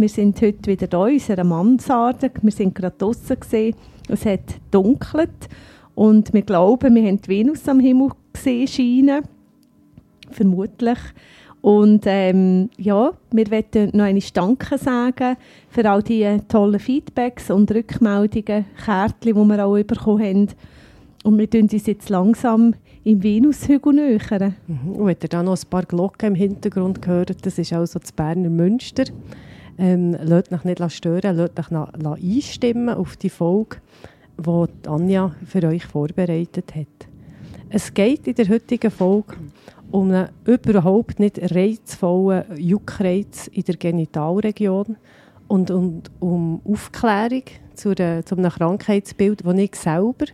Wir sind heute wieder hier in unserer Mansarde. Wir sind gerade draußen gesehen. Es hat dunkelt und wir glauben, wir haben die Venus am Himmel gesehen scheinen. Vermutlich. Und ähm, ja, wir möchten noch einmal Danke sagen für all die tollen Feedbacks und Rückmeldungen, Kärtchen, die wir auch bekommen haben. Und wir tun uns jetzt langsam im Venushügel nähern. Mhm. Und wenn ihr da noch ein paar Glocken im Hintergrund hört, das ist also das Berner Münster. Ähm, lasst euch nicht stören, lasst euch einstimmen auf die Folge, die Anja für euch vorbereitet hat. Es geht in der heutigen Folge um einen überhaupt nicht reizvollen Juckreiz in der Genitalregion und, und um Aufklärung zu, einer, zu einem Krankheitsbild, das ich selber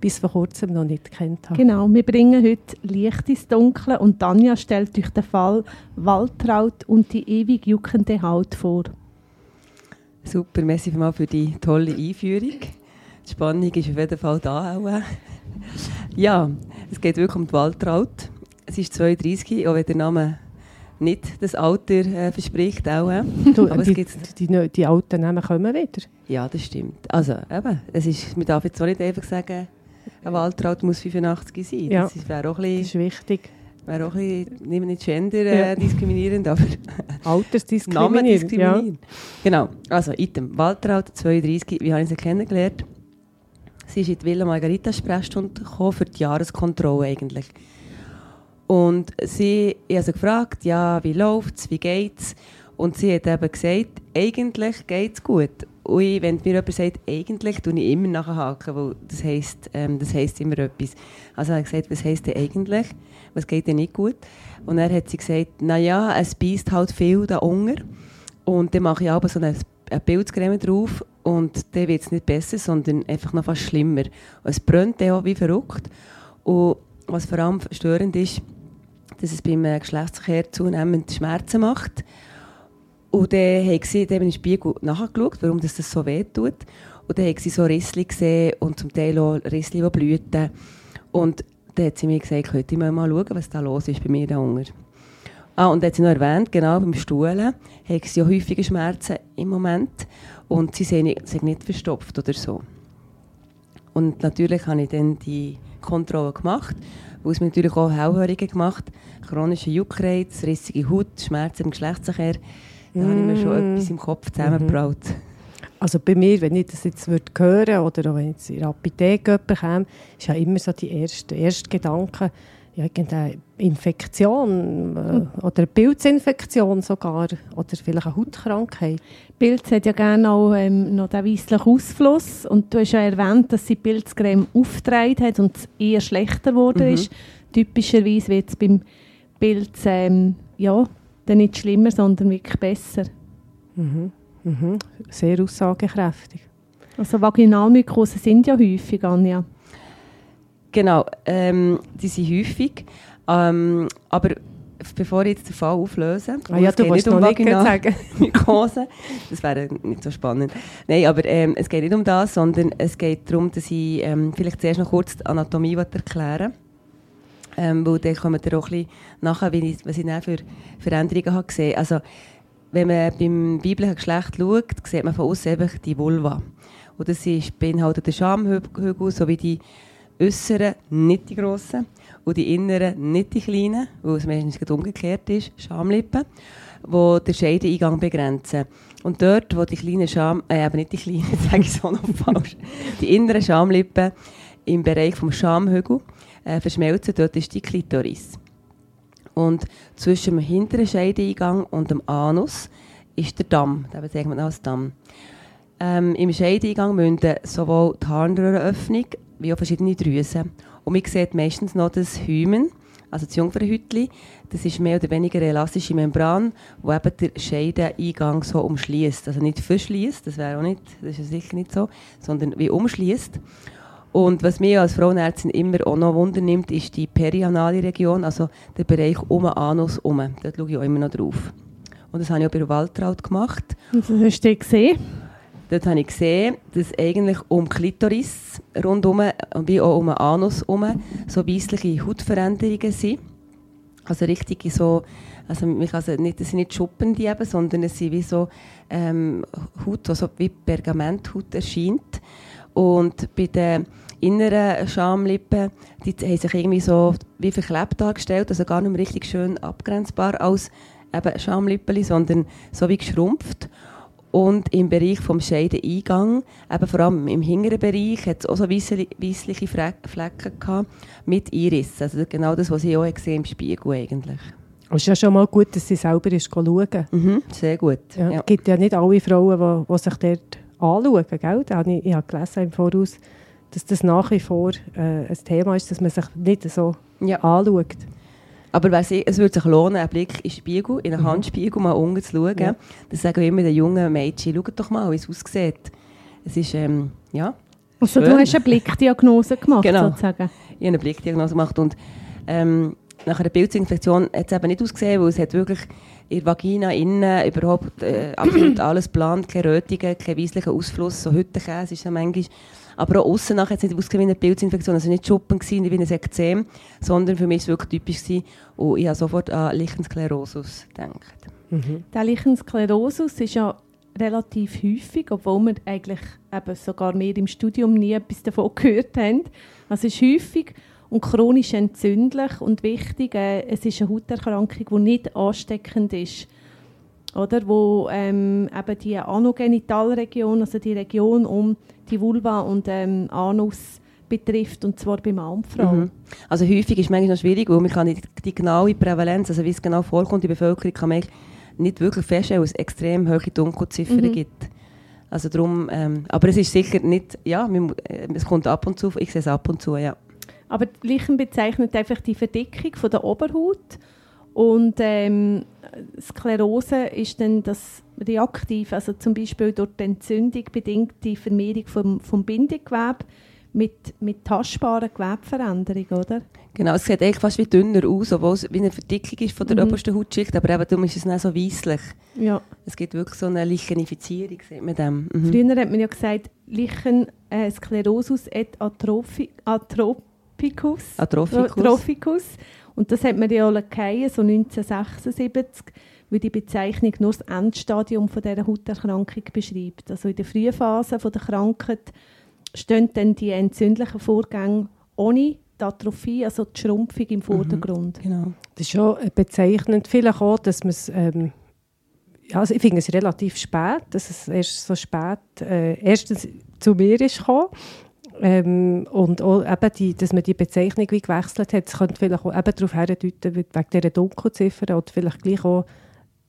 bis vor kurzem noch nicht kennt habe. Genau, wir bringen heute Licht ins Dunkle und Tanja stellt euch den Fall Waltraud und die ewig juckende Haut vor. Super, merci vielmals für die tolle Einführung. Die Spannung ist auf jeden Fall da auch. Ja, es geht wirklich um die Waltraud. Sie ist 32, auch wenn der Name nicht das Alter äh, verspricht. Auch. äh. Du, Aber es die, gibt- die, die, die alten Namen kommen wieder. Ja, das stimmt. Also, eben, es ist, man darf jetzt auch nicht einfach sagen, eine Waltraud muss 85 sein. Ja. Das ist- wäre auch ein Das bisschen, ist wichtig. Wäre auch ein bisschen nicht, nicht gender äh, Ja. aber Namen Altersdiskriminierung. Ja. Genau, also Item. Waltraud, 32, wie habe ich sie kennengelernt? Sie ist in die Villa Margarita Sprechstunde gekommen für die Jahreskontrolle eigentlich. Und sie, ich habe sie gefragt, ja, wie läuft es, wie geht es? Und sie hat eben gesagt, eigentlich geht es gut. Und ich, wenn mir jemand sagt, eigentlich, tue ich immer nachhaken, weil das heisst, ähm, das heisst immer etwas. Also habe ich gesagt, was heisst denn eigentlich? Was geht denn nicht gut? Und dann hat sie gesagt, naja, es beißt halt viel da unten. Und dann mache ich aber so eine, eine Pilzcreme drauf und dann wird es nicht besser, sondern einfach noch fast schlimmer. Und es brennt dann auch wie verrückt. Und was vor allem störend ist, dass es beim äh, Geschlechtsverkehr zunehmend Schmerzen macht. Und dann haben sie dann im Spiegel nachgeschaut, warum das so weh tut. Und dann haben sie so Rissli gesehen und zum Teil auch Rissli, die blühten. Und dann hat sie mir gesagt, könnte ich mal schauen, was da los ist bei mir da unten. Ah, und dann hat sie noch erwähnt, genau, beim Stuhlen haben sie ja häufige Schmerzen im Moment und sie sind nicht, sind nicht verstopft oder so. Und natürlich habe ich dann die Kontrolle gemacht, wo es mir natürlich auch Hellhörige gemacht chronische Juckreiz, rissige Haut, Schmerzen im Geschlechtsverkehr. Da habe ich mir schon Mm. etwas im Kopf zusammengebraut. Also bei mir, wenn ich das jetzt würde hören oder auch wenn jetzt in der Apotheke jemand käme, ist ja immer so die erste, erste Gedanke, ja, irgendeine Infektion äh, oder eine Pilzinfektion sogar oder vielleicht eine Hautkrankheit. Pilz hat ja gerne auch ähm, noch den weisslichen Ausfluss. Und du hast ja erwähnt, dass sie die Pilzcreme aufgetragen hat und es eher schlechter geworden Mhm. ist. Typischerweise wird es beim Pilz ähm, ja, dann nicht schlimmer, sondern wirklich besser. Mhm. Mhm. Sehr aussagekräftig. Also Vaginalmykosen sind ja häufig, Anja. Genau, ähm, die sind häufig. Ähm, aber bevor ich jetzt den Fall auflöse, Ah ja, es du geht um nicht Vaginal- sagen. Mykose. Das wäre nicht so spannend. Nein, aber ähm, es geht nicht um das, sondern es geht darum, dass ich ähm, vielleicht zuerst noch kurz die Anatomie erklären ähm, weil dann kommen wir auch ein bisschen nachher, wie ich, was ich dann für Veränderungen habe gesehen. Also, wenn man beim biblischen Geschlecht schaut, sieht man von außen eben die Vulva. Und das ist, beinhaltet den Schamhügel sowie die äußeren, nicht die grossen, und die inneren, nicht die kleinen, weil es meistens umgekehrt ist, Schamlippen, die den Scheideneingang begrenzen. Und dort, wo die kleinen Scham, äh, aber nicht die kleinen, sage ich auch noch falsch, die inneren Schamlippen im Bereich vom Schamhügel äh, verschmelzen, dort ist die Klitoris. Und zwischen dem hinteren Scheideneingang und dem Anus ist der Damm, den bezeichnet man als Damm. Ähm, Im Scheideneingang münden sowohl die Harnröhrenöffnung wie auch verschiedene Drüsen. Und man sieht meistens noch das Hymen, also das Jungfernhütli. Das ist mehr oder weniger eine elastische Membran, die eben den Scheideneingang so umschließt. Also nicht verschließt, das wäre auch nicht, das ist sicher nicht so, sondern wie umschließt. Und was mich als Frauenärztin immer auch noch wundernimmt, ist die perianale Region, also der Bereich um den Anus herum. Dort schaue ich auch immer noch drauf. Und das habe ich auch bei der Waltraud gemacht. Und das hast du gesehen? Dort habe ich gesehen, dass eigentlich um Klitoris rundherum, wie auch um den Anus herum, so weissliche Hautveränderungen sind. Also richtig so, also kann also nicht, das sind nicht Schuppen, die eben, sondern es sind wie so ähm, Haut, die so wie Pergamenthaut erscheint. Und bei den inneren Schamlippen, die haben sich irgendwie so wie verklebt dargestellt, also gar nicht mehr richtig schön abgrenzbar als eben Schamlippen, sondern so wie geschrumpft. Und im Bereich vom Scheideneingang, eben vor allem im hinteren Bereich, hat es auch so weissliche Flecken gehabt mit Iris. Also genau das, was ich auch gesehen im Spiegel eigentlich. Es ist ja schon mal gut, dass sie selber ist schauen. Mhm, sehr gut. Es ja, ja. gibt ja nicht alle Frauen, die, die sich dort anschauen. Gell? Ich, ich habe gelesen im Voraus, dass das nach wie vor äh, ein Thema ist, dass man sich nicht so ja. anschaut. Aber es würde sich lohnen, einen Blick in den Spiegel, in einen mhm. Handspiegel mal unten zu schauen. Ja. Das sagen wir immer den jungen Mädchen, schaut doch mal, wie es aussieht. Es ist, ähm, ja, Also schön. du hast eine Blickdiagnose gemacht, genau. sozusagen? ich habe eine Blickdiagnose gemacht und ähm, nach einer Pilzinfektion hat es eben nicht ausgesehen, weil es hat wirklich in der Vagina innen überhaupt äh, absolut alles plant, keine Rötungen, kein weisslichen Ausfluss, so Hüttenkäse ist ja manchmal. Aber auch außen nachher hat es nicht ausgesehen wie eine Pilzinfektion, also nicht Schuppen gewesen, wie ein Ekzem, sondern für mich war es wirklich typisch gewesen und ich habe sofort an Lichensklerosus gedacht. Mhm. Der Lichensklerosus ist ja relativ häufig, obwohl wir eigentlich eben sogar mehr im Studium nie etwas davon gehört haben. Also es ist häufig und chronisch entzündlich und wichtig, äh, es ist eine Hauterkrankung, die nicht ansteckend ist. Oder? Wo ähm, eben die Anogenitalregion, also die Region um die Vulva und ähm, Anus betrifft, und zwar bei Mann und Frau. Mhm. Also häufig ist es manchmal noch schwierig, weil man kann nicht die genaue Prävalenz, also wie es genau vorkommt in der Bevölkerung, kann man nicht wirklich feststellen, weil es extrem hohe Dunkelziffern mhm. gibt. Also darum, ähm, aber es ist sicher nicht, ja, man, äh, es kommt ab und zu, ich sehe es ab und zu, ja. Aber Lichen bezeichnet einfach die Verdickung von der Oberhaut und ähm, Sklerose ist dann das reaktiv, also zum Beispiel durch die Entzündung bedingte Vermehrung vom, vom Bindegewebe mit, mit tastbaren Gewebeveränderungen, oder? Genau, es sieht eigentlich fast wie dünner aus, obwohl es wie eine Verdickung ist von der mhm. obersten Hautschicht, aber eben darum ist es nicht so weisslich. Ja. Es gibt wirklich so eine Lichenifizierung mit dem. Mhm. Früher hat man ja gesagt, Lichen äh, Sklerosus et atrophi, atrophicus. Atrophicus. Atrophicus. Und das hat man ja auch so 1976 weil die Bezeichnung nur das Endstadium von dieser Hauterkrankung beschreibt. Also in der frühen Phase der Krankheit stehen dann die entzündlichen Vorgänge ohne die Atrophie, also die Schrumpfung im mhm, Vordergrund. Mhm, genau. Das ist schon bezeichnend. Vielleicht auch, dass man es ähm, ja, also ich finde es relativ spät, dass es erst so spät äh, erstens zu mir ist gekommen. Ähm, und auch eben die, dass man die Bezeichnung wie gewechselt hat, das könnte vielleicht auch eben darauf hindeuten, wegen dieser Dunkelziffer oder vielleicht gleich auch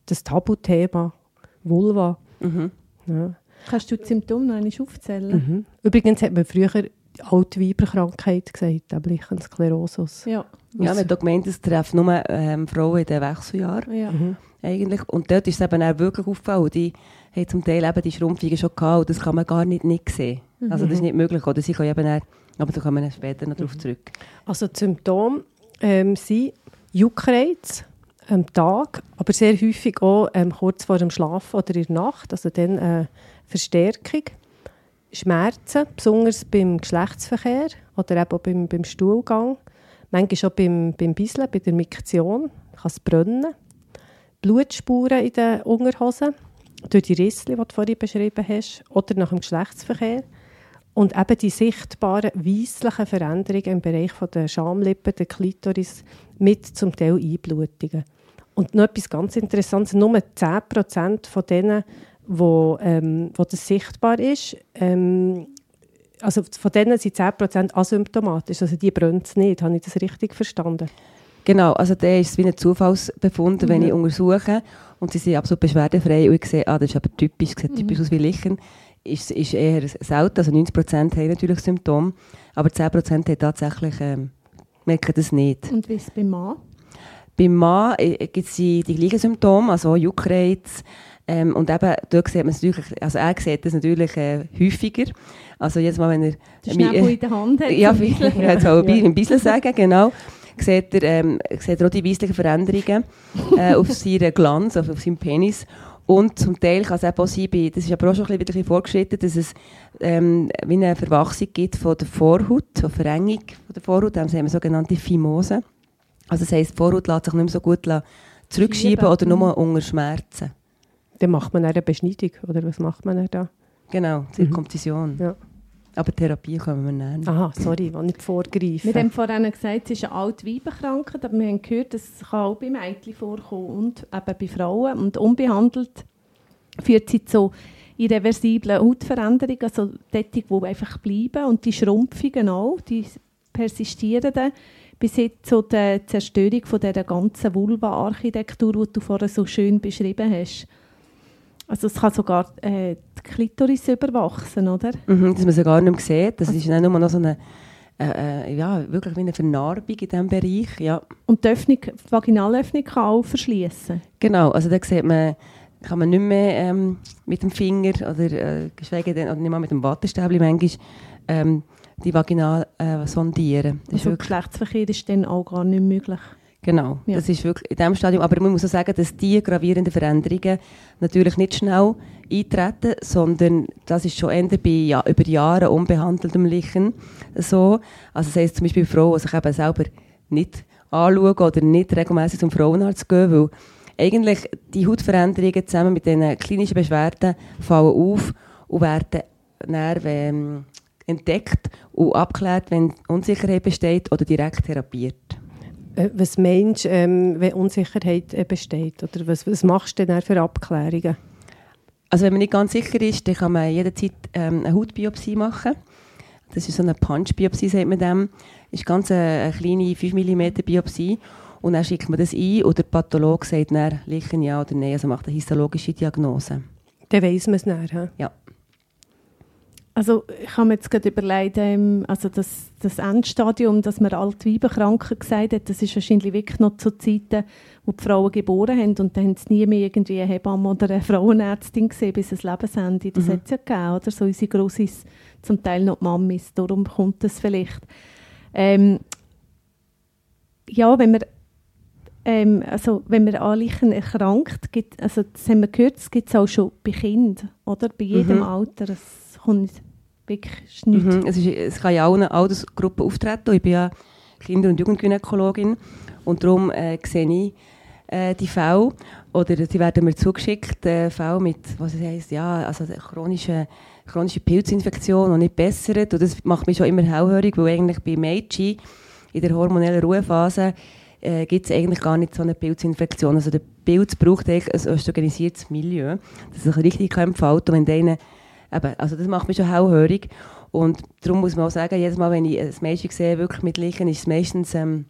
das Tabuthema Vulva. Mhm. Ja. Kannst du die Symptome noch einmal aufzählen? Mhm. Übrigens hat man früher alte Weiberkrankheit gesagt, nämlich Sklerosus. Ja. Ja, man hat gemeint, es trifft nur ähm, Frauen in den Wechseljahren. Ja. Mhm. Eigentlich. Und dort ist es eben auch wirklich aufgefallen. Die haben zum Teil eben die Schrumpfungen schon gehabt und das kann man gar nicht, nicht sehen. Mhm. Also das ist nicht möglich. Oder sie können eben auch, aber da kommen wir später noch darauf mhm. zurück. Also die Symptome ähm, sind Juckreiz, am Tag, aber sehr häufig auch ähm, kurz vor dem Schlafen oder in der Nacht, also dann äh, Verstärkung. Schmerzen, besonders beim Geschlechtsverkehr oder eben auch beim, beim Stuhlgang. Manchmal auch beim, beim Bisseln, bei der Miktion, kann es brennen. Blutspuren in den Unterhosen, durch die Risse, die du vorhin beschrieben hast, oder nach dem Geschlechtsverkehr. Und eben die sichtbaren weisslichen Veränderungen im Bereich der Schamlippen, der Klitoris, mit zum Teil Einblutungen. Und noch etwas ganz Interessantes, nur 10% von denen, wo, ähm, wo das sichtbar ist, ähm, also von denen sind 10% asymptomatisch, also die brennt es nicht. Habe ich das richtig verstanden? Genau, also der ist wie ein Zufallsbefund, mhm. wenn ich untersuche und sie sind absolut beschwerdefrei und ich sehe, ah, das ist aber typisch, sieht typisch mhm. aus wie Lichen, ist, ist eher selten, also 90% haben natürlich Symptome, aber 10% haben tatsächlich ähm, merken das nicht. Und wie ist es beim Mann? Beim Mann äh, gibt es die, die gleichen Symptome, also Juckreiz. Ähm, und eben, dort sieht man es natürlich, also er sieht das natürlich äh, häufiger. Also jedes Mal, wenn er... Der Schnäppel in der Hand hat. Ja, ich Beispiel. kann es auch ein ein bisschen sagen, genau. Sieht er, ähm, sieht er auch die weislichen Veränderungen äh, auf seinen Glanz, auf, auf seinem Penis. Und zum Teil kann es eben auch sein, das ist aber auch schon ein bisschen, vorgeschritten, dass es ähm, wie eine Verwachsung gibt von der Vorhaut, eine Verengung von der Vorhaut, das haben wir sogenannte Phimose. Also das heisst, die Vorhaut lässt sich nicht mehr so gut zurückschieben Schieben. oder nur unter Schmerzen. Dann macht man eine Beschneidung, oder was macht man da? Genau, Zirkumzision. Ja. Aber Therapie können wir nennen. Aha, sorry, ich will nicht vorgreifen. Wir haben vorhin gesagt, es ist eine Altweibenkrankheit, aber wir haben gehört, dass es kann auch bei Mädchen vorkommen und eben bei Frauen. Und unbehandelt führt sie zu irreversiblen Hautveränderungen, also dort, die einfach bleiben. Und die Schrumpfungen auch, die persistieren dann bis hin zu der Zerstörung von dieser ganzen Vulva-Architektur, die du vorhin so schön beschrieben hast. Also es kann sogar äh, die Klitoris überwachsen, oder? Mhm, dass man sie gar nicht mehr sieht. Das ist dann nur noch so eine, äh, äh, ja, wirklich wie eine Vernarbung in diesem Bereich. Ja, Und die, Öffnung, die Vaginalöffnung kann auch verschließen. genau. Also da sieht man, kann man nicht mehr ähm, mit dem Finger oder äh, geschweige denn, oder nicht mal mit dem Wattestäbchen manchmal ähm, die Vagina äh, sondieren. Das ist Also Geschlechtsverkehr ist dann auch gar nicht möglich. Genau, Ja. das ist wirklich in diesem Stadium. Aber man muss auch sagen, dass diese gravierenden Veränderungen natürlich nicht schnell eintreten, sondern das ist schon eher bei ja, über Jahre unbehandeltem Lichen so. Also das heisst zum Beispiel Frauen, die sich eben selber nicht anschauen oder nicht regelmäßig zum Frauenarzt gehen, weil eigentlich die Hautveränderungen zusammen mit den klinischen Beschwerden fallen auf und werden dann, ähm, entdeckt und abgeklärt, wenn Unsicherheit besteht oder direkt therapiert. Äh, Was meinst du, ähm, wenn Unsicherheit äh, besteht? Oder was, was machst du denn für Abklärungen? Also wenn man nicht ganz sicher ist, dann kann man jederzeit ähm, eine Hautbiopsie machen. Das ist so eine Punch-Biopsie, sagt man dem. Das ist ganz eine, eine kleine 5 mm Biopsie. Und dann schickt man das ein und der Pathologe sagt dann, Lichen ja oder nein, also macht eine histologische Diagnose. Dann weiss man es dann. hä? Ja. Also ich habe mir jetzt gerade überlegt, ähm, also das, das Endstadium, das man Altweibenkranken gesagt hat, das ist wahrscheinlich wirklich noch zu Zeiten, wo die Frauen geboren haben und dann haben sie nie mehr irgendwie eine Hebamme oder eine Frauenärztin gesehen bis ans Lebensende. Das Mhm. hat es ja gegeben, oder? So unsere Grossis, zum Teil noch die Mamis, darum kommt das vielleicht. Ähm, ja, wenn man ähm, also wenn man an erkrankt, gibt, also das haben wir gehört, das gibt es auch schon bei Kindern, oder? Bei jedem Mhm. Alter. Es kommt wirklich nichts. Mhm. Es, ist, es kann ja auch in allen Altersgruppen auftreten. Ich bin ja Kinder- und Jugendgynäkologin und darum äh, sehe ich äh, die Fälle oder sie werden mir zugeschickt, äh, Fälle mit, was es heisst, ja, also chronische, chronische Pilzinfektion und nicht bessert und das macht mich schon immer hellhörig, weil eigentlich bei Mädchen in der hormonellen Ruhephase äh, gibt es eigentlich gar nicht so eine Pilzinfektion. Also der Pilz braucht eigentlich ein östrogenisiertes Milieu, dass er richtig entfalten kann. Und wenn denen, eben, also das macht mich schon hellhörig. Und darum muss man auch sagen, jedes Mal, wenn ich ein Mädchen sehe, wirklich mit Lichen, ist es meistens ähm,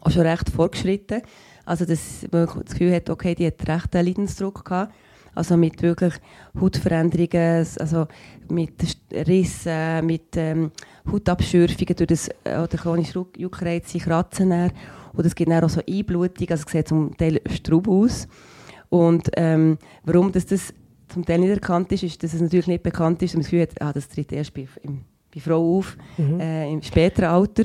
auch schon recht fortgeschritten. Also dass man das Gefühl hat, okay, die hat recht einen Leidensdruck gehabt. Also mit wirklich Hautveränderungen, also mit Rissen, mit ähm, Hautabschürfungen durch das äh, oder chronische Juckreiz, sie kratzen dann. Und es gibt dann auch so Einblutung, also es sieht zum Teil straub aus. Und ähm, warum das, das zum Teil nicht erkannt ist, ist, dass es natürlich nicht bekannt ist und man das Gefühl hat, ah, das tritt erst bei, im, bei Frauen auf, äh, im späteren Alter.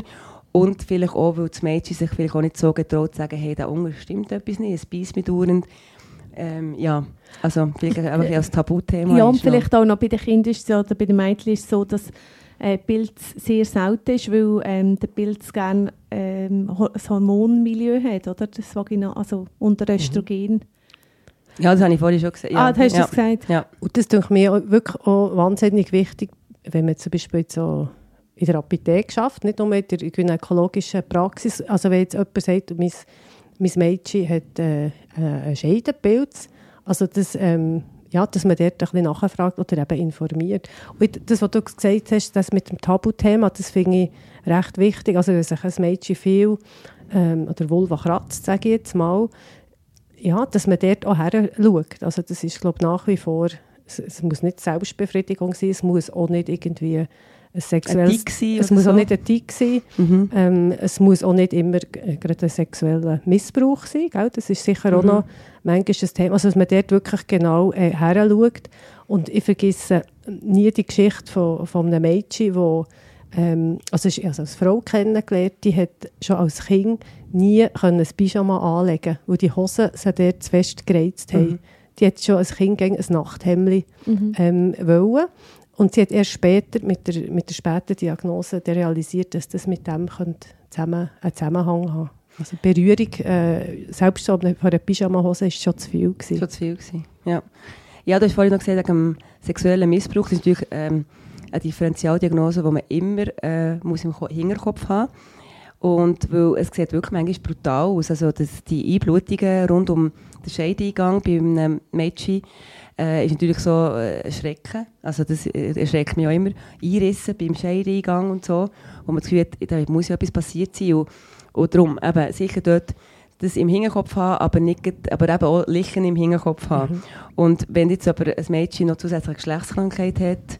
Und vielleicht auch, weil das Mädchen sich vielleicht auch nicht so getraut zu sagen, hey, da unten stimmt etwas nicht, es beißt mich dauernd. Ähm, ja, also vielleicht einfach ein Tabuthema Ja, und ist noch. vielleicht auch noch bei den Kindern ist so, oder bei den Mädchen ist es so, dass äh, Pilz sehr selten ist, weil ähm, der Pilz gerne ähm, ein Hormonmilieu hat, oder? Das Vagina, also unter Östrogen. Ja, das habe ich vorhin schon gesagt. Ja, ah, du hast ja. das gesagt? Ja. Und das denke mir auch wirklich auch wahnsinnig wichtig, wenn man zum Beispiel jetzt so in der Apotheke schafft, nicht nur in der gynäkologischen Praxis. Also wenn jetzt jemand sagt, mein, mein Mädchen hat äh, äh, einen Scheidenpilz, also das, ähm, ja, dass man dort ein bisschen nachfragt oder eben informiert. Und das, was du gesagt hast, das mit dem Tabuthema, das finde ich recht wichtig. Also wenn sich ein Mädchen viel ähm, oder Vulva kratzt, sage ich jetzt mal, ja, dass man dort auch her schaut. Also das ist, glaube ich, nach wie vor, es, es muss nicht Selbstbefriedigung sein, es muss auch nicht irgendwie ein sexuelles... Ein es muss auch so. nicht ein Tick sein. Mhm. Ähm, es muss auch nicht immer äh, gerade ein sexueller Missbrauch sein. Gell? Das ist sicher auch Mhm. noch manchmal ein Thema, also dass man dort wirklich genau äh, her schaut. Und ich vergesse nie die Geschichte von, von einem Mädchen, wo, ähm, also ich also als Frau kennengelernt, die hat schon als Kind nie können ein Pyjama anlegen weil die Hosen sie dort zu fest gereizt haben. Mhm. Die hat schon als Kind ein Nachthemd Mhm. ähm, wollen. Und sie hat erst später, mit der, mit der späten Diagnose, realisiert, dass das mit dem könnte zusammen, einen Zusammenhang haben Also Berührung, äh, selbst so von einer Pyjama-Hose, war schon zu viel. Gewesen. Schon zu viel gewesen. Ja. ja, du hast vorhin noch gesagt, wegen sexuellen Missbrauch, das ist natürlich ähm, eine Differentialdiagnose, die man immer äh, muss im Ko- Hinterkopf haben Und weil es sieht wirklich manchmal brutal aus, also dass die Einblutungen rund um den Scheideingang bei einem Mädchen äh, ist natürlich so äh, Schrecken. Also das äh, erschreckt mich auch immer. Einrissen beim Scheideingang und so, wo man das Gefühl hat, da muss ja etwas passiert sein. Und, und darum eben sicher dort das im Hinterkopf haben, aber, nicht, aber eben auch Lichen im Hinterkopf haben. Und wenn jetzt aber ein Mädchen noch zusätzliche Geschlechtskrankheit hat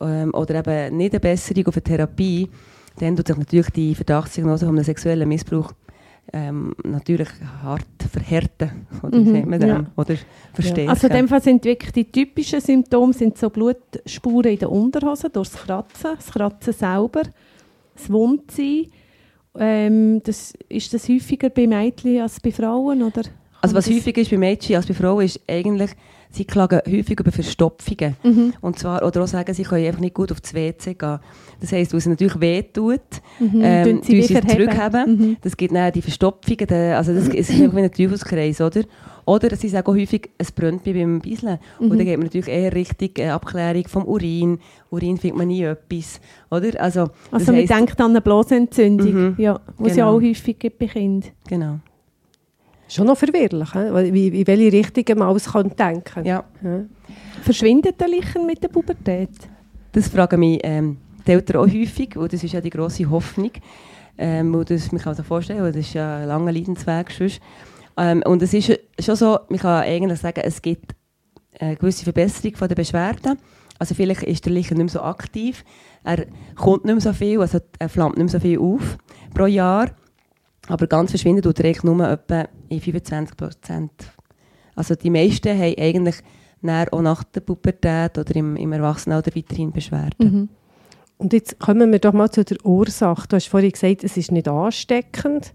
ähm, oder eben nicht eine Besserung auf eine Therapie, dann tut sich natürlich die Verdachtsdiagnose von einem sexuellen Missbrauch ähm, natürlich hart verhärten. Oder, Mhm, ja. oder verstärken. Also in dem Fall sind wirklich die typischen Symptome sind so Blutspuren in der Unterhose durchs Kratzen, das Kratzen selber, das Wundsein. Ähm, das, ist das häufiger bei Mädchen als bei Frauen? Oder also was kann das- häufig ist bei Mädchen als bei Frauen ist eigentlich, sie klagen häufig über Verstopfungen. Mhm. Und zwar, oder auch sagen, sie können einfach nicht gut auf das WC gehen. Das heisst, weil es natürlich weh tut, Mhm. ähm, sie sie es zurückheben. Mhm. Das gibt dann die Verstopfungen, also das, es ist einfach wie ein Teufelskreis, oder? Oder sie sagen auch häufig, es brennt bei beim Bisseln. Und dann geht man natürlich eher richtig äh, Abklärung vom Urin. Urin findet man nie etwas, oder? Also, das Also man heisst- denkt an eine Blasenentzündung, Mhm. ja, was ja Genau. auch häufig gibt bei Kindern. Genau. Schon noch verwirrlich, he? Wie, in welche Richtung man alles kann denken Ja, Ja. Verschwindet der Lichen mit der Pubertät? das fragen mich ähm, die Eltern auch häufig, und das ist ja die grosse Hoffnung. Ähm, und das, man kann sich vorstellen, weil das ist ja ein langer Leidensweg sonst. Ähm, und es ist schon so, man kann eigentlich sagen, es gibt eine gewisse Verbesserung von der Beschwerden. Also vielleicht ist der Lichen nicht mehr so aktiv, er kommt nicht mehr so viel, also er flammt nicht mehr so viel auf pro Jahr. Aber ganz verschwinden tut er eigentlich nur etwa in 25 Prozent. Also die meisten haben eigentlich auch nach der Pubertät oder im, im Erwachsenenalter weiterhin Beschwerden. Mhm. Und jetzt kommen wir doch mal zu der Ursache. Du hast vorhin gesagt, es ist nicht ansteckend.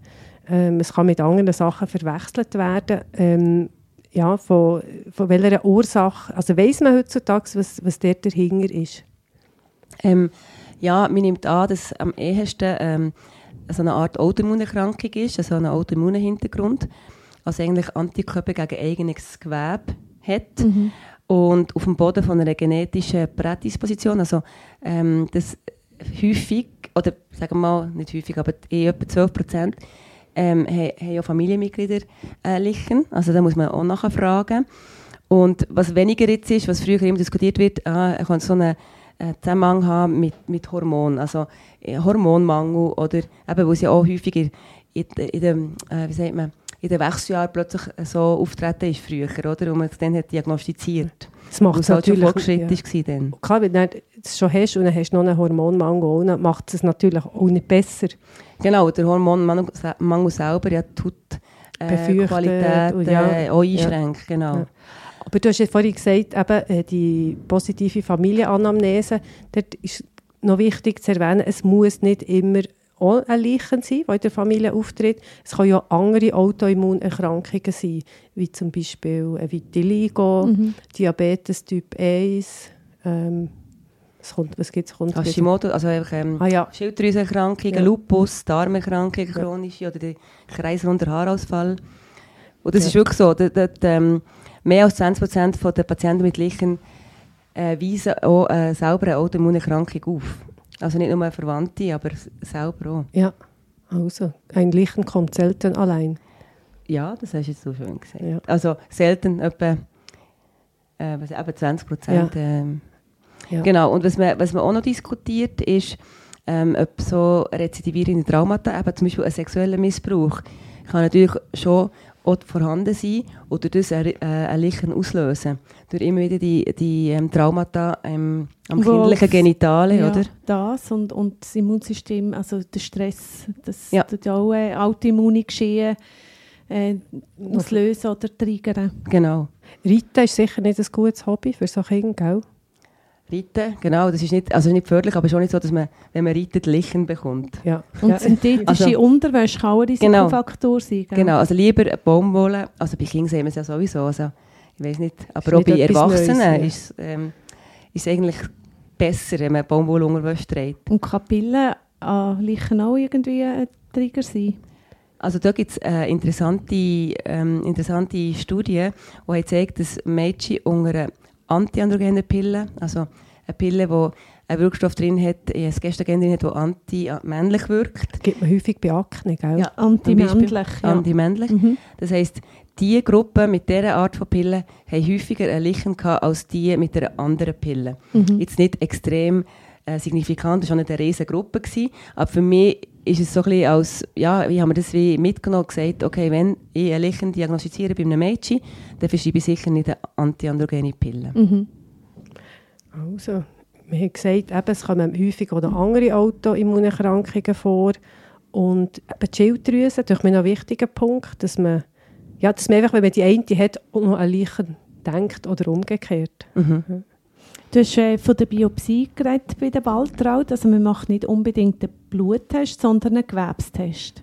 Ähm, es kann mit anderen Sachen verwechselt werden. Ähm, ja, von, von welcher Ursache, also weiss man heutzutage, was, was dort dahinter ist? Ähm, ja, man nimmt an, dass am ehesten ähm, so eine Art Autoimmunerkrankung ist, also einen Autoimmunhintergrund. Also eigentlich Antikörper gegen eigenes Gewebe hat. Mhm. Und auf dem Boden von einer genetischen Prädisposition, also ähm, das häufig, oder sagen wir mal, nicht häufig, aber in etwa 12 Prozent ähm, haben, haben ja Familienmitglieder äh, Lichen. Also da muss man auch nachfragen. Und was weniger jetzt ist, was früher immer diskutiert wird, ah, er kann so einen äh, Zusammenhang haben mit, mit Hormonen, also äh, Hormonmangel oder eben, wo sie auch häufig in, in, in dem, äh, wie sagt man, in den Wechseljahren plötzlich so auftreten ist früher, oder? Und man es dann hat diagnostiziert. Das macht es es halt schon natürlich fortgeschritten ja. war dann. Klar, wenn du das schon hast und dann hast du noch einen Hormonmangel, macht es natürlich auch nicht besser. Genau, der Hormonmangel se- Mangel selber ja tut äh, Qualität und äh, ja, auch ja. einschränkt, genau. Ja. Aber du hast ja vorhin gesagt, eben, äh, die positive Familienanamnese, dort ist noch wichtig zu erwähnen, es muss nicht immer auch ein Lichen sein, der in der Familie auftritt. Es können ja andere Autoimmunerkrankungen sein, wie zum Beispiel Vitiligo, Mhm. Diabetes Typ 1, ähm, es kommt, was gibt es? Hashimoto, also einfach ähm, Ah ja, Schilddrüsenerkrankungen, Ja. Lupus, Darmerkrankungen, chronische oder der kreisrunder Haarausfall. Und das Ja. ist wirklich so, dort, dort, ähm, mehr als 20% von der Patienten mit Lichen äh, weisen auch äh, selber eine Autoimmunerkrankung auf. Also nicht nur Verwandte, aber selber auch. ja. Also, ein Lichen kommt selten allein. Ja, das hast du jetzt so schön gesagt. Ja. Also selten etwa äh, was, eben 20 Prozent. Ähm, Ja. Genau, und was man, was man auch noch diskutiert, ist, ähm, ob so rezidivierende Traumata, eben zum Beispiel ein sexueller Missbrauch, kann natürlich schon auch vorhanden sein oder das ein, äh, ein Lichen auslösen. Durch immer wieder die, die ähm, Traumata ähm, am Wo- kindlichen Genitalen, ja, oder? das und, und das Immunsystem, also der Stress, das Ja. tut ja auch äh, autoimmune Geschehen äh, auslösen oder triggern. Genau. Reiten ist sicher nicht ein gutes Hobby für so Kinder, gell? Reiten, genau, das ist nicht, also nicht förderlich, aber schon nicht so, dass man, wenn man reitet, Lichen bekommt. Ja. Und ja. synthetische Also- Unterwäsche kann auch ein Genau. Risikofaktor sein. Gell? Genau, also lieber Baumwolle, also bei Kindern sehen wir es ja sowieso, also ich weiß nicht, aber Ist auch bei Erwachsenen Neues, ja. ist, ähm, ist es eigentlich besser, wenn man Baumwollunterwäsche trägt. Und Kapillen an Leichen auch irgendwie ein Trigger sein. Also da gibt es eine interessante, ähm, interessante Studie, die hat gezeigt, dass Mädchen unter einer antiandrogenen Pille, also eine Pille, die einen Wirkstoff drin hat, ein Gestagen drin hat, der anti-männlich wirkt, Gibt man häufig bei Akne, gell? Ja. Antimännlich. Ja. anti-männlich. Mhm. Das heisst, die Gruppe mit dieser Art von Pille haben häufiger ein Lichen als die mit einer anderen Pille. Mhm. Jetzt nicht extrem äh, signifikant, das war auch nicht eine riesige Gruppe. Gewesen, aber für mich ist es so ein als, ja, ich habe mir das wie mitgenommen und gesagt, okay, wenn ich ein Lichen diagnostiziere bei einem Mädchen, dann verschreibe ich sicher nicht eine antiandrogene Pille. Mhm. Also, wir haben gesagt, eben, es kommen häufig auch noch andere Autoimmunerkrankungen vor. Und eben die Schilddrüse, natürlich mir noch ein wichtiger Punkt, dass man, ja, dass man einfach, wenn man die eine hat, auch noch an Leichen denkt oder umgekehrt. Mhm. Du hast äh, von der Biopsie geredet bei der Waltraud. Also man macht nicht unbedingt einen Bluttest, sondern einen Gewebstest.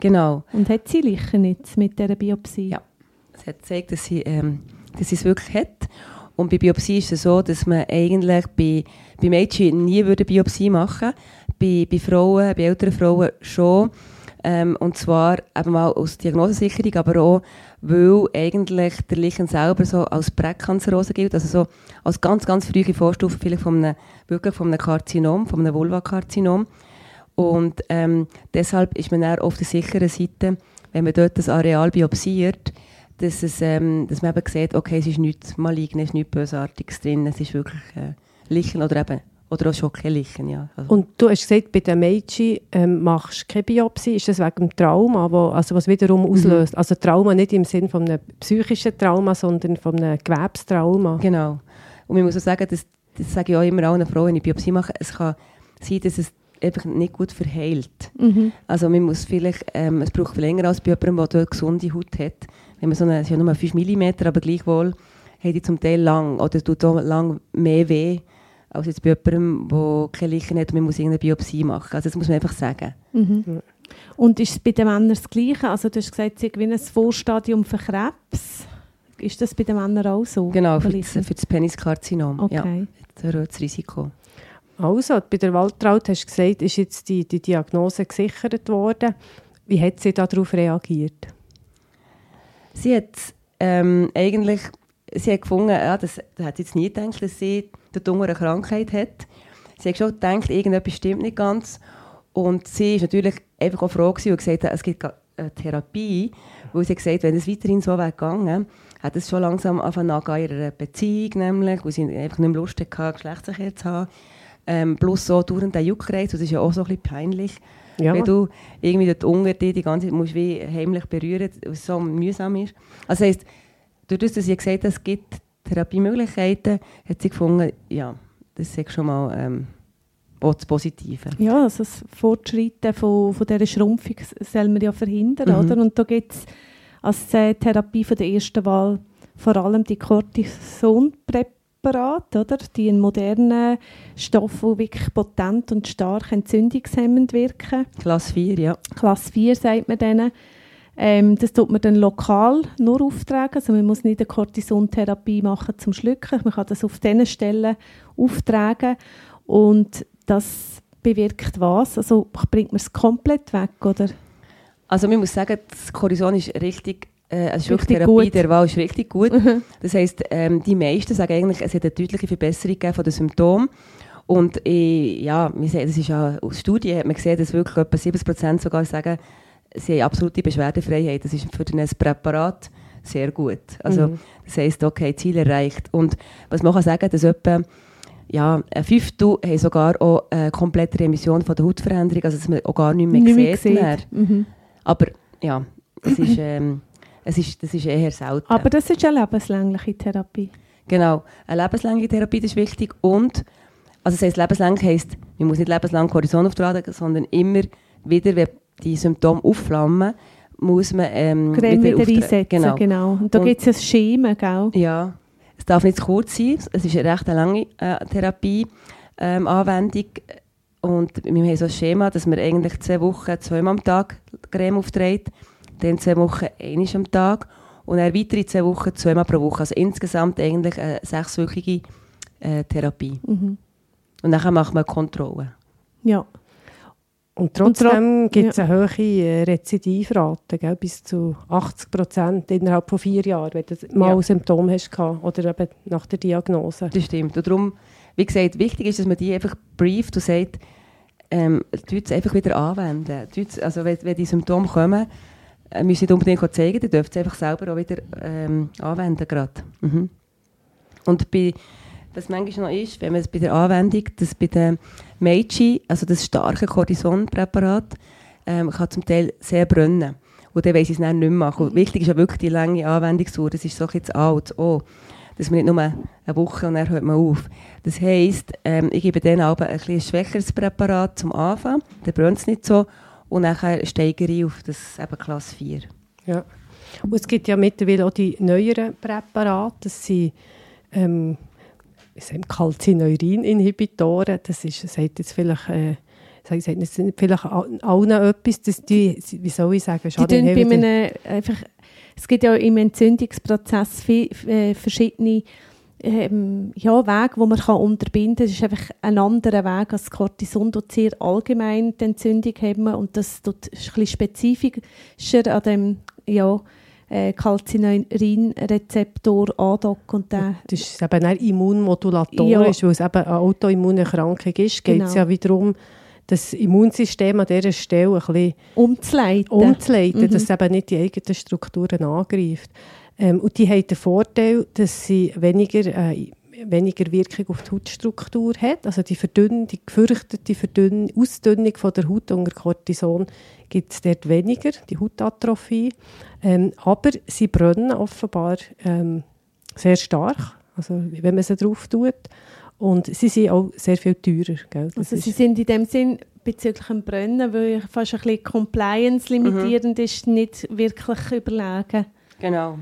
Genau. Und hat sie Leichen jetzt mit dieser Biopsie? Ja. Es hat gezeigt, dass sie, ähm, dass sie es wirklich hat. Und bei Biopsie ist es so, dass man eigentlich bei, bei Mädchen nie würde Biopsie machen bei, bei Frauen, bei älteren Frauen schon. Ähm, und zwar eben mal aus Diagnosesicherung, aber auch, weil eigentlich der Lichen selber so als Präkanzerose gilt, also so als ganz, ganz frühe Vorstufe vielleicht von einem, wirklich von einem Karzinom, von einem Vulvakarzinom. Und ähm, deshalb ist man dann auf der sicheren Seite, wenn man dort das Areal biopsiert, dass, es, ähm, dass man eben sieht, okay, es ist nichts Malignes, nichts Bösartiges drin, es ist wirklich äh, Lichen oder eben, oder auch schon kein Lichen, ja. Also, Und du hast gesagt, bei den Mädchen ähm, machst du keine Biopsie. Ist das wegen dem Trauma, wo, also was wiederum auslöst? Also Trauma nicht im Sinne von einem psychischen Trauma, sondern von einem Gewebstrauma. Genau. Und man muss auch sagen, das, das sage ich auch immer allen Frauen, wenn ich Biopsie mache, es kann sein, dass es einfach nicht gut verheilt. Mhm. Also man muss vielleicht, ähm, es braucht viel länger als bei jemandem, der dort gesunde Haut hat. Wenn man so eine, es ist ja nur 5 mm, aber gleichwohl hat die zum Teil lang oder tut auch lang mehr weh, als jetzt bei jemandem, der keine Leichen hat und man muss irgendeine Biopsie machen. Also das muss man einfach sagen. Mhm. Und ist es bei den Männern das Gleiche? Also du hast gesagt, sie haben wie ein Vorstadium für Krebs. Ist das bei den Männern auch so? Genau, für das, für das Peniskarzinom. Ja, Okay. das erhöht das Risiko. Also, bei der Waltraud hast du gesagt, ist jetzt die, die Diagnose gesichert worden. Wie hat sie darauf reagiert? Sie hat ähm, eigentlich sie hat gefunden, ja, das, das hat jetzt nie gedacht, dass sie unten eine Krankheit hat. Sie hat schon gedacht, irgendetwas stimmt nicht ganz. Und sie ist natürlich einfach auch froh und gesagt, es gibt eine Therapie, weil sie gesagt wenn es weiterhin so wäre gegangen, hat es schon langsam angefangen in ihrer Beziehung nämlich, weil sie einfach nicht mehr Lust hatte, Geschlechtsverkehr zu haben. Ähm, plus so der Juckreiz, das ist ja auch so ein bisschen peinlich. Ja. Wenn du irgendwie dort unter dich die ganze Zeit musst wie heimlich berühren es so mühsam ist. Also heisst, durch das, dass sie gesagt hat, es gibt Therapiemöglichkeiten, hat sie gefunden, ja, das ist schon mal ähm, auch das Positive. Ja, also das Fortschreiten von, von dieser Schrumpfung soll man ja verhindern, Mhm. oder? Und da gibt es als äh, Therapie von der ersten Wahl vor allem die Cortisonpräparate, oder? Die einen modernen Stoff, die wirklich potent und stark entzündungshemmend wirken. Klasse 4, ja. Klasse 4 sagt man denen. Ähm, das tut man dann lokal nur auftragen. Also man muss nicht eine Cortisontherapie machen zum Schlucken. Man kann das auf diesen Stellen auftragen. Und das bewirkt was? Also bringt man es komplett weg, oder? Also man muss sagen, das Cortison ist richtig, also Richtig Schlucktherapie gut. der Wahl ist richtig gut. Das heisst, ähm, die meisten sagen eigentlich, es hat eine deutliche Verbesserung gegeben von den Symptomen. Und äh, ja, wir sehen, das ist ja aus Studien hat man gesehen, dass wirklich etwa 70% sogar sagen, sie haben absolute Beschwerdefreiheit. Das ist für ein Präparat sehr gut. Also Mhm. das heisst, okay, Ziel erreicht. Und was man kann sagen, dass etwa ja, ein Fünftel haben sogar auch eine komplette Remission von der Hautveränderung, also dass man auch gar nicht mehr Nicht mehr sieht. Mhm. Aber ja, es ist, ähm, es ist, das ist eher selten. Aber das ist eine lebenslängliche Therapie. Genau, eine lebenslange Therapie das ist wichtig und also das heisst, lebenslang heisst, man muss nicht lebenslang Cortison auftragen, sondern immer wieder, wenn die Symptome aufflammen, muss man ähm, Creme wieder, wieder einsetzen. Genau. genau. Und da gibt es ein Schema, gell? Ja, es darf nicht zu kurz sein, es ist eine recht lange äh, Therapie-Anwendung ähm, und wir haben so ein Schema, dass man eigentlich zwei Wochen zweimal am Tag Creme aufträgt, dann zwei Wochen einmal am Tag und dann weitere zwei Wochen zweimal pro Woche. Also insgesamt eigentlich eine sechswöchige äh, Therapie. Mhm. Und dann macht man Kontrolle. Ja. Und trotzdem gibt es ja. eine hohe äh, Rezidivrate, gell, bis zu 80 Prozent innerhalb von vier Jahren, wenn du mal ja. Symptome hast oder eben nach der Diagnose. Das stimmt. Und darum, wie gesagt, wichtig ist, dass man die einfach brieft und sagt, ähm, es einfach wieder anwenden. Also wenn, wenn die Symptome kommen, müssen nicht unbedingt zeigen, dann dürft es einfach selber auch wieder ähm, anwenden gerade. Mhm. Und bei, was manchmal noch ist, wenn man es bei der Anwendung, dass bei den Meiji, also das starke Cortisonpräparat, ähm, kann zum Teil sehr brennen. Und dann weiss ich es dann nicht mehr machen. Und wichtig ist ja wirklich die lange Anwendungsdauer. Das ist so jetzt alt. Oh, dass man nicht nur eine Woche und dann hört man auf. Das heisst, ähm, ich gebe dann aber ein, ein schwächeres Präparat zum Anfang, dann brennt es nicht so und dann steigere ich auf das eben Klasse 4. Ja. Und es gibt ja mittlerweile auch die neueren Präparate, das sind ähm, Calcineurin-Inhibitoren, das ist, sagt jetzt vielleicht... Äh, das sind vielleicht allen etwas, dass die, wie soll ich sagen, die bei einem, einfach, es gibt ja im Entzündungsprozess viel, äh, verschiedene ähm, ja, Wege, die man kann unterbinden kann. Es ist einfach ein anderer Weg als Cortison, dort sehr allgemein die Entzündung haben und das dort ist ein bisschen spezifischer an dem ja, äh, Calcineurin-Rezeptor andockt. Und der, das ist eben ein Immunmodulator, ja. weil es eben eine Autoimmunerkrankung ist, geht es genau. ja wiederum das Immunsystem an dieser Stelle ein bisschen umzuleiten, umzuleiten mhm. dass es eben nicht die eigenen Strukturen angreift. Ähm, und die haben den Vorteil, dass sie weniger, äh, weniger Wirkung auf die Hautstruktur hat. Also die, die gefürchtete Verdünn Ausdünnung von der Haut unter Cortison gibt es dort weniger, die Hautatrophie. Ähm, aber sie brennen offenbar ähm, sehr stark, also wenn man sie drauf tut. Und sie sind auch sehr viel teurer. Gell? also sie sind in dem Sinn bezüglich dem Brennen, weil fast ein bisschen compliance-limitierend mhm. ist, nicht wirklich überlegen. Genau.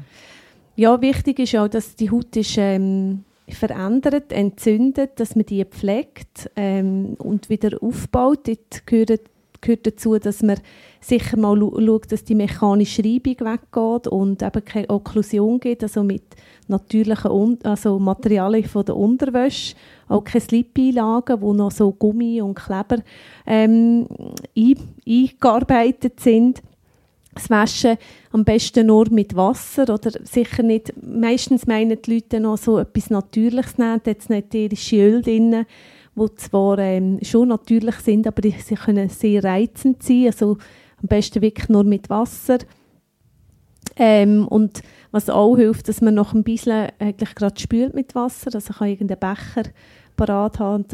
Ja, wichtig ist auch, dass die Haut ist, ähm, verändert, entzündet, dass man die pflegt ähm, und wieder aufbaut. Dort gehört, gehört dazu, dass man sicher mal schaut, dass die mechanische Reibung weggeht und eben keine Okklusion gibt, also mit natürlichen also Materialien von der Unterwäsche, auch keine Slip-Einlagen, wo noch so Gummi und Kleber ähm, eingearbeitet sind das Waschen am besten nur mit Wasser oder sicher nicht, meistens meinen die Leute noch so etwas Natürliches nehmen, da hat ätherische Öl drin, die zwar ähm, schon natürlich sind, aber sie können sehr reizend sein, also am besten wirklich nur mit Wasser. Ähm, und was auch hilft, dass man noch ein bisschen eigentlich gerade spült mit Wasser, also kann irgendeinen Becher parat haben und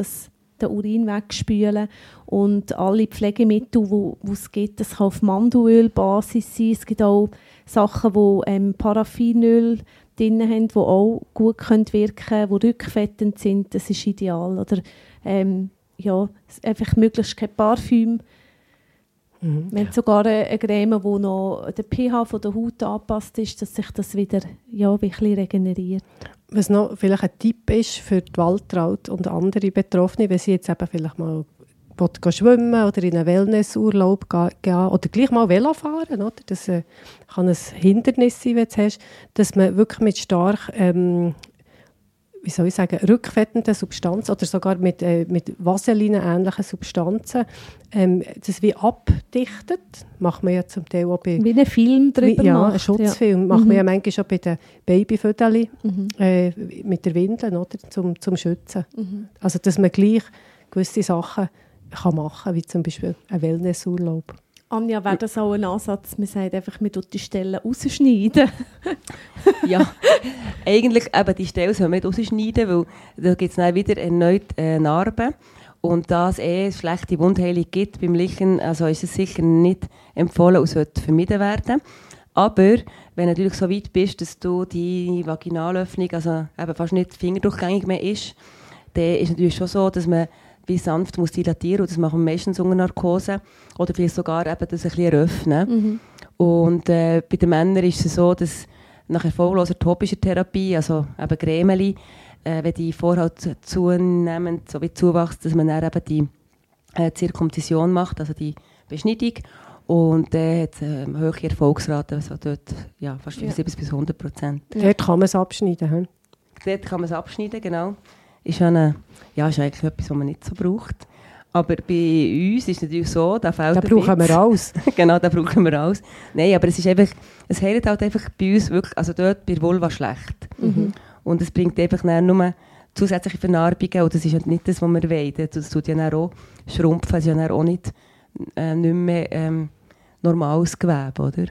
den Urin wegspülen und alle Pflegemittel, die es gibt, das kann auf Mandelölbasis sein. Es gibt auch Sachen, die ähm, Paraffinöl drin haben, die auch gut können wirken können, die rückfettend sind. Das ist ideal. Oder ähm, ja, einfach möglichst kein Parfüm. Mhm. Wir haben sogar eine Creme, wo noch der pH von der Haut angepasst ist, dass sich das wieder ja, ein bisschen regeneriert. Was noch vielleicht ein Tipp ist für die Waltraut und andere Betroffene, wenn sie jetzt eben vielleicht mal schwimmen oder in einen Wellnessurlaub gehen oder gleich mal Velo fahren, oder? das äh, kann ein Hindernis sein, wenn du hast, dass man wirklich mit stark ähm, wie soll ich sagen, rückfettenden Substanzen oder sogar mit, äh, mit Vaseline-ähnlichen Substanzen ähm, das wie abdichtet. Macht man ja zum Teil auch bei... Wie ein Film drüber wie, Ja, macht, ein Schutzfilm. Ja. Macht mhm. man ja manchmal schon bei den Babyfödeli mhm. äh, mit der Windel, oder, zum, zum Schützen. Mhm. Also, dass man gleich gewisse Sachen kann machen kann, wie zum Beispiel ein Wellnessurlaub. Anja, wäre das auch ein Ansatz? Man sagt einfach, man tut die Stellen rausschneiden. ja, eigentlich eben die Stellen soll man nicht rausschneiden, weil da gibt es dann wieder erneut äh, Narben. Und da es eh schlechte Wundheilung gibt beim Lichen, also ist es sicher nicht empfohlen und sollte vermieden werden. Aber wenn du natürlich so weit bist, dass du die Vaginalöffnung, also eben fast nicht fingerdurchgängig mehr ist, dann ist es natürlich schon so, dass man wie sanft muss dilatieren und das machen meistens unter Narkose oder vielleicht sogar eben das ein bisschen eröffnen. Mhm. Und äh, bei den Männern ist es so, dass nach erfolgloser topischer Therapie, also eben Grämeli, äh, wenn die Vorhaut zunehmend so wie zuwächst, dass man dann eben die äh, Zirkumzision macht, also die Beschneidung. Und der hat äh, hohe Erfolgsrate, also dort ja, fast 75 bis 100 Prozent. Dort kann man es abschneiden. hm? Dort kann man es abschneiden, genau. Ist, eine, ja, ist eigentlich etwas, was man nicht so braucht. Aber bei uns ist es natürlich so, da fehlt Da brauchen wir alles. genau, da brauchen wir alles. Nein, aber es ist einfach, es heilt halt einfach bei uns wirklich, also dort bei der Vulva schlecht. Und es bringt einfach nur zusätzliche Vernarbungen und das ist halt nicht das, was wir wollen. Das tut ja dann auch schrumpfen, es ist ja dann auch nicht, äh, nicht mehr ähm, normales Gewebe, oder?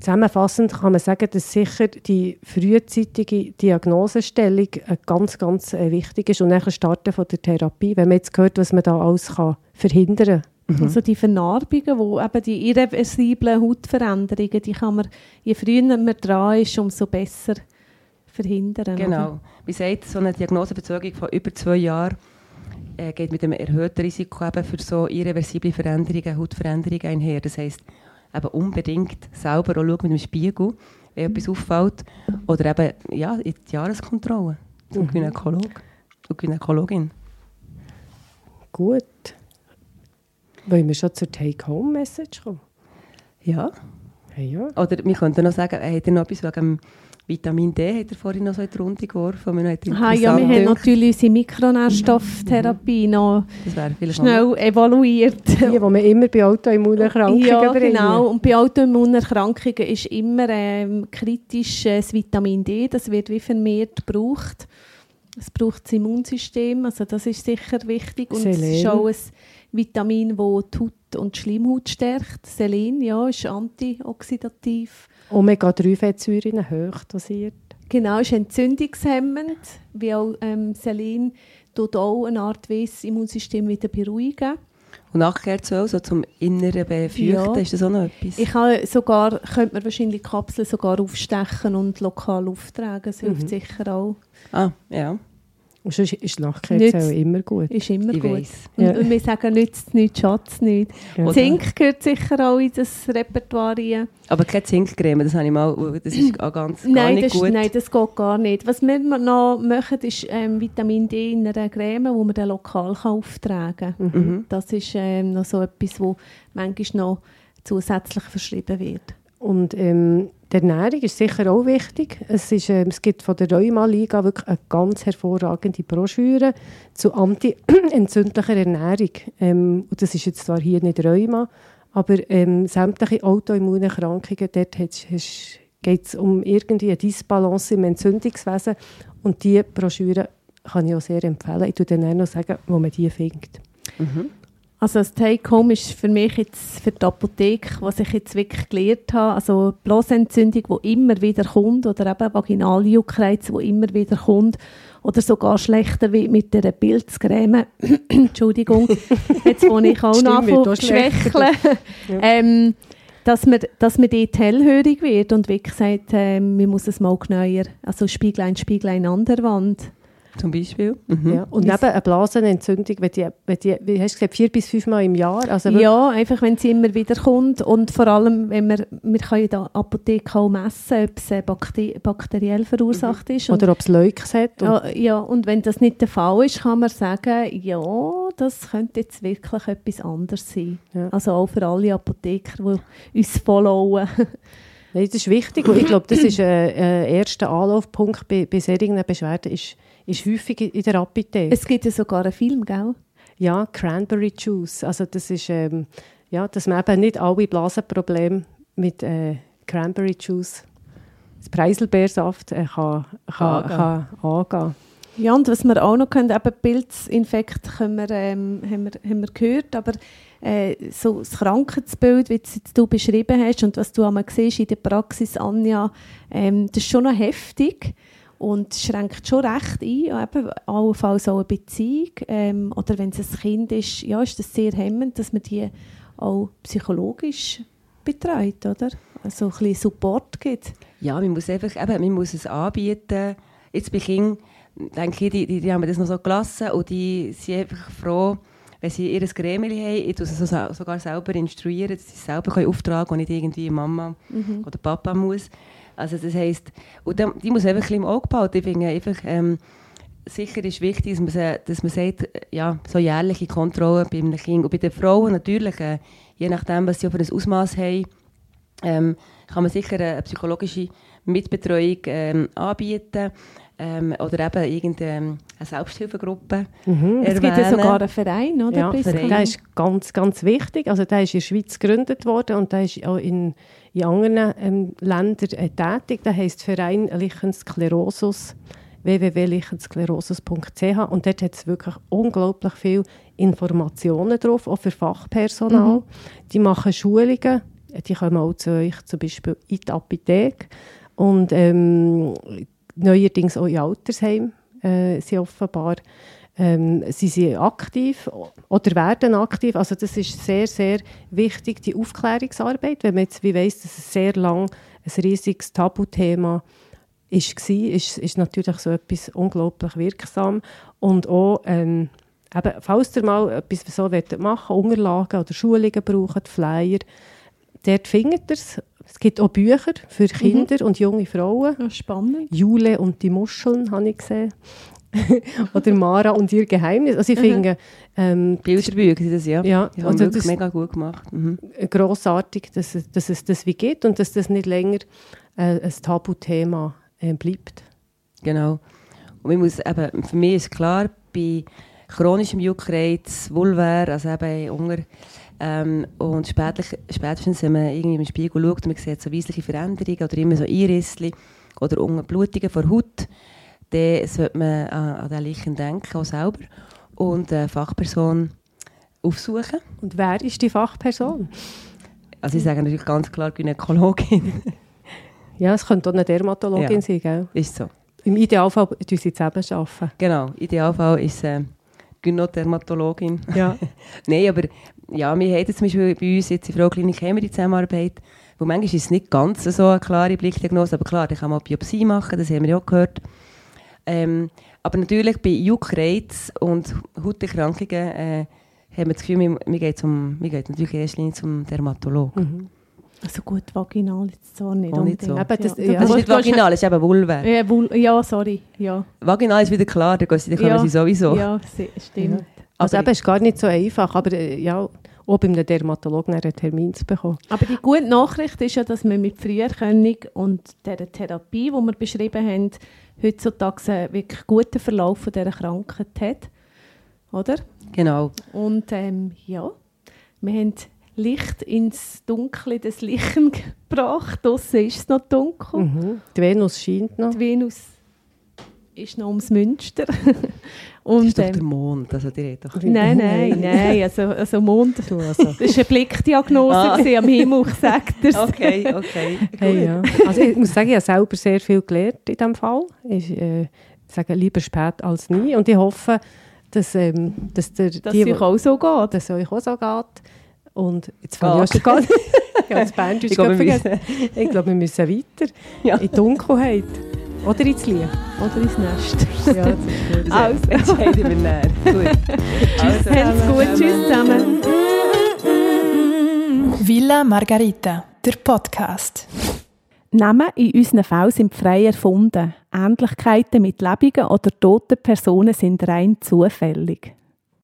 Zusammenfassend kann man sagen, dass sicher die frühzeitige Diagnosestellung ganz, ganz äh, wichtig ist und dann starten von der Therapie, wenn man jetzt hört, was man da alles kann verhindern kann. Also die Vernarbungen, wo eben die irreversiblen Hautveränderungen, die kann man, je früher man dran ist, umso besser verhindern. oder? Genau. Wie gesagt, so eine Diagnoseverzögerung von über zwei Jahren äh, geht mit einem erhöhten Risiko eben für so irreversible Veränderungen, Hautveränderungen einher. Das heisst, eben unbedingt selber auch schauen mit dem Spiegel, wenn etwas auffällt. Oder eben ja, in die Jahreskontrolle zum Gynäkolog und Gynäkologin. Gut. Wollen wir schon zur Take-Home-Message kommen? Ja. Hey, ja. Oder wir könnten noch sagen, er noch etwas wegen Vitamin D, hat er vorhin noch so in die Runde geworfen. Hat Aha, ja, wir haben natürlich unsere Mikronährstofftherapie noch Das wäre vielleicht noch- schnell evaluiert. Die, die man immer bei Autoimmunerkrankungen Ja, bringen. genau. Und bei Autoimmunerkrankungen ist immer ähm, kritisch äh, das Vitamin D. Das wird wie vermehrt gebraucht. Es braucht das Immunsystem, also das ist sicher wichtig. Und es Selen. ist auch ein Vitamin, das die Haut und die Schleimhaut stärkt. Selen, ja, ist antioxidativ. Omega-3-Fettsäuren hoch dosiert. Genau, ist entzündungshemmend, wie auch ähm, Selen tut auch eine Art Weise Immunsystem wieder beruhigen. Und nachher so, so zum inneren Befeuchten, Ja. ist das auch noch etwas? Ich habe sogar, könnte man wahrscheinlich Kapseln sogar aufstechen und lokal auftragen. Das hilft sicher auch. ah, ja. Und sonst ist Nachkehrzelle Nützt- immer gut. Ist immer Ich gut. weiss. Und, Ja. und wir sagen, nützt nichts, schatz nicht. Ja. Zink gehört sicher auch in das Repertoire. rein. Aber keine Zinkcreme, das habe ich mal, das ist auch ganz gar Nein nicht das, gut. nein, das geht gar nicht. Was wir noch machen, ist ähm, Vitamin D in einer Creme, die man dann lokal kann auftragen kann. Mhm. Das ist ähm, noch so etwas, wo manchmal noch zusätzlich verschrieben wird. Und ähm, die Ernährung ist sicher auch wichtig. Es, ist, ähm, es gibt von der Rheuma-Liga wirklich eine ganz hervorragende Broschüre zu anti-entzündlicher Ernährung. Ähm, und das ist jetzt zwar hier nicht Rheuma, aber ähm, sämtliche Autoimmunerkrankungen, dort geht es um irgendwie eine Disbalance im Entzündungswesen. Und diese Broschüre kann ich auch sehr empfehlen. Ich würde dann auch noch sagen, wo man die findet. Also das Take-Home ist für mich jetzt für die Apotheke, was ich jetzt wirklich gelernt habe, also Blasenentzündung, die immer wieder kommt, oder eben Vaginaljuckreiz, die immer wieder kommt, oder sogar schlechter wie mit der Pilzcreme, Entschuldigung, jetzt wo ich auch noch anfange schwächeln, ähm, dass man, dass man dort hellhörig wird und wie gesagt, ähm, man muss es mal genauer, also Spieglein, Spieglein an der Wand. Zum Beispiel. Mhm. Ja. Und neben einer Blasenentzündung, wenn die, wenn die, wie hast du gesagt, vier bis fünf Mal im Jahr? Also Ja, einfach wenn sie immer wieder kommt und vor allem, wenn wir, wir können in der Apotheke auch messen, ob es äh, bakte bakteriell verursacht ist. Und, Oder ob es Leukes hat. Und ja, ja, und wenn das nicht der Fall ist, kann man sagen, ja, das könnte jetzt wirklich etwas anderes sein. Ja. Also auch für alle Apotheker, die uns followen. Nein, das ist wichtig. Und ich glaube, das ist ein, ein erster Anlaufpunkt bei, bei solchen Beschwerden, ist, ist häufig in der Apotheke. es gibt ja sogar einen Film, gell? Ja, Cranberry Juice. Also das ist, ähm, ja, dass man eben nicht alle Blasenprobleme mit äh, Cranberry Juice, das Preiselbeersaft, äh, kann, kann, Angehen. kann angehen. Ja, und was wir auch noch können, eben Pilzinfekt können wir, ähm, haben, wir, haben wir gehört, aber äh, so das Krankheitsbild, wie du es du beschrieben hast und was du einmal in der Praxis, Anja, ähm, das ist schon noch heftig und schränkt schon recht ein, eben allenfalls auch eine Beziehung ähm, oder wenn es ein Kind ist, ja, ist das sehr hemmend, dass man die auch psychologisch betreut, oder? Also ein bisschen Support gibt. Ja, man muss einfach, eben, man muss es anbieten. Jetzt bei Kindern, denke ich, die, die, die haben das noch so gelassen und die sind einfach froh, wenn sie ihr Gremien haben, ich sie sogar selber instruieren, dass sie es selber können auftragen und nicht irgendwie Mama mhm. oder Papa muss. Also das heisst, und dann, die muss einfach ein bisschen im Auge behalten. Ich finde einfach, ähm, sicher ist wichtig, dass man, dass man sagt, ja, so jährliche Kontrollen bei einem Kind. Und bei den Frauen natürlich, äh, je nachdem, was sie für ein Ausmaß haben, ähm, kann man sicher eine psychologische Mitbetreuung ähm, anbieten ähm, oder eben irgendeine Selbsthilfegruppe mhm. Es gibt ja sogar einen Verein, oder? Ja, Verein. der ist ganz, ganz wichtig. Also der ist in der Schweiz gegründet worden und der ist auch in, in anderen ähm, Ländern äh, tätig. Der heisst Verein Lichensklerosus www.lichensklerosus.ch und dort hat es wirklich unglaublich viele Informationen drauf, auch für Fachpersonal. Mhm. Die machen Schulungen, die kommen auch zu euch zum Beispiel in die Apotheke und ähm, neuerdings auch in Altersheimen äh, sind offenbar. Ähm, sie sind aktiv oder werden aktiv. Also das ist sehr, sehr wichtig, die Aufklärungsarbeit. Wenn man jetzt wie weiss, dass es sehr lang ein riesiges Tabuthema ist, war, ist, ist natürlich so etwas unglaublich wirksam. Und auch, ähm, eben, falls ihr mal etwas so machen wollt, Unterlagen oder Schulungen braucht, Flyer, dort findet ihr es. Es gibt auch Bücher für mhm. Kinder mhm. und junge Frauen. Ja, spannend. Jule und die Muscheln habe ich gesehen. Oder Mara und ihr Geheimnis. Also ich mhm. finde... Ähm, Bilderbücher sind das, ja. Ja. Die haben also das mega gut gemacht. Mhm. Grossartig, dass, dass es das wie geht und dass das nicht länger äh, ein Tabuthema äh, bleibt. Genau. Und muss eben, für mich ist klar, bei chronischem Juckreiz, Vulvar, also eben Hunger, ähm, und spätlich, spätestens, wenn man irgendwie im Spiegel schaut und man sieht so weisliche Veränderungen oder immer so Einrissli oder Blutungen vor Haut, dann sollte man an, an den Lichen denken, auch selber, und eine Fachperson aufsuchen. Und wer ist die Fachperson? Also ich sage natürlich ganz klar Gynäkologin. Ja, es könnte auch eine Dermatologin ja, sein, gell? ist so. Im Idealfall tun sie zusammen arbeiten. Genau, im Idealfall ist äh, Gynodermatologin. Ja. Nein, aber ja, wir haben zum Beispiel bei uns jetzt in Frau Klinik haben wir die Zusammenarbeit, wo manchmal ist es nicht ganz so eine klare Blickdiagnose, aber klar, da kann man Biopsie machen, das haben wir ja auch gehört. Ähm, aber natürlich bei Juckreiz und Hauterkrankungen äh, haben wir das Gefühl, wir, wir gehen, zum, wir gehen natürlich erst zum Dermatologen. Mhm. Also gut, vaginal ist zwar nicht. Auch nicht so. Eben, das, ja. Das ist nicht vaginal, es ist eben Vulva. Ja, Vul ja, sorry. Ja. Vaginal ist wieder klar, da können ja. sie sowieso. Ja, stimmt. Also eben, es ist gar nicht so einfach, aber äh, ja, auch bei einem Dermatologen einen Termin zu bekommen. Aber die gute Nachricht ist ja, dass man mit Früherkennung und der Therapie, die wir beschrieben haben, heutzutage einen wirklich guten Verlauf von dieser Krankheit hat. Oder? Genau. Und ähm, ja, wir haben Licht ins Dunkle des Lichten gebracht. Draussen ist es noch dunkel. Mhm. Die Venus scheint noch. Die Venus ist noch ums Münster. Und, das ist doch ähm, der Mond, also die doch Nein, nein, nein, also, also Mond, also. das war eine Blickdiagnose ah. am Himmel, ich sage Okay, okay. Hey, ja. Also ich muss sagen, ich habe selber sehr viel gelernt in diesem Fall. Ich äh, sage lieber spät als nie und ich hoffe, dass, ähm, dass, der, dass die, euch auch so geht. Dass es euch auch so geht. Und jetzt fange ich auch schon ja, das Berndeutsch ich, glaube, ich glaube, wir müssen weiter. Ja. In die Dunkelheit. Oder ins Licht. Oder ins Nest. ja, das ist gut. Also, entscheiden wir näher. Gut. Also, Habt's gut. Tschüss zusammen. Villa Margarita, der Podcast. Namen in unseren Fällen sind frei erfunden. Ähnlichkeiten mit lebenden oder toten Personen sind rein zufällig.